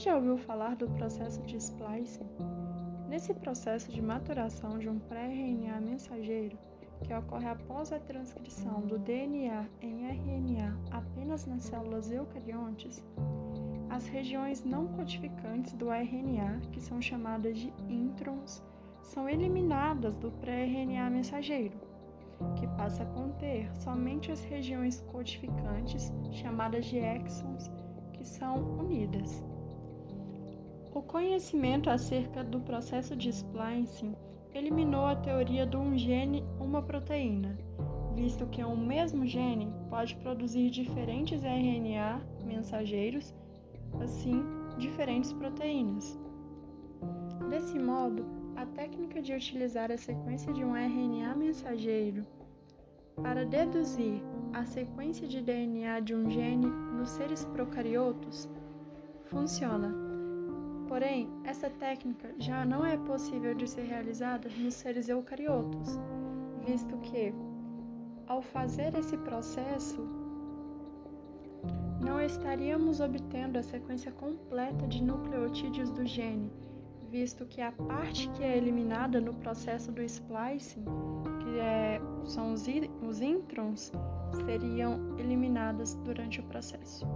já ouviu falar do processo de splicing? Nesse processo de maturação de um pré-RNA mensageiro, que ocorre após a transcrição do DNA em RNA apenas nas células eucariontes, as regiões não codificantes do RNA, que são chamadas de introns, são eliminadas do pré-RNA mensageiro, que passa a conter somente as regiões codificantes, chamadas de exons, que são unidas. O conhecimento acerca do processo de splicing eliminou a teoria do um gene, uma proteína, visto que um mesmo gene pode produzir diferentes RNA mensageiros, assim, diferentes proteínas. Desse modo, a técnica de utilizar a sequência de um RNA mensageiro para deduzir a sequência de DNA de um gene nos seres procariotos funciona Porém, essa técnica já não é possível de ser realizada nos seres eucariotos, visto que, ao fazer esse processo, não estaríamos obtendo a sequência completa de nucleotídeos do gene, visto que a parte que é eliminada no processo do splicing, que é, são os, os introns, seriam eliminadas durante o processo.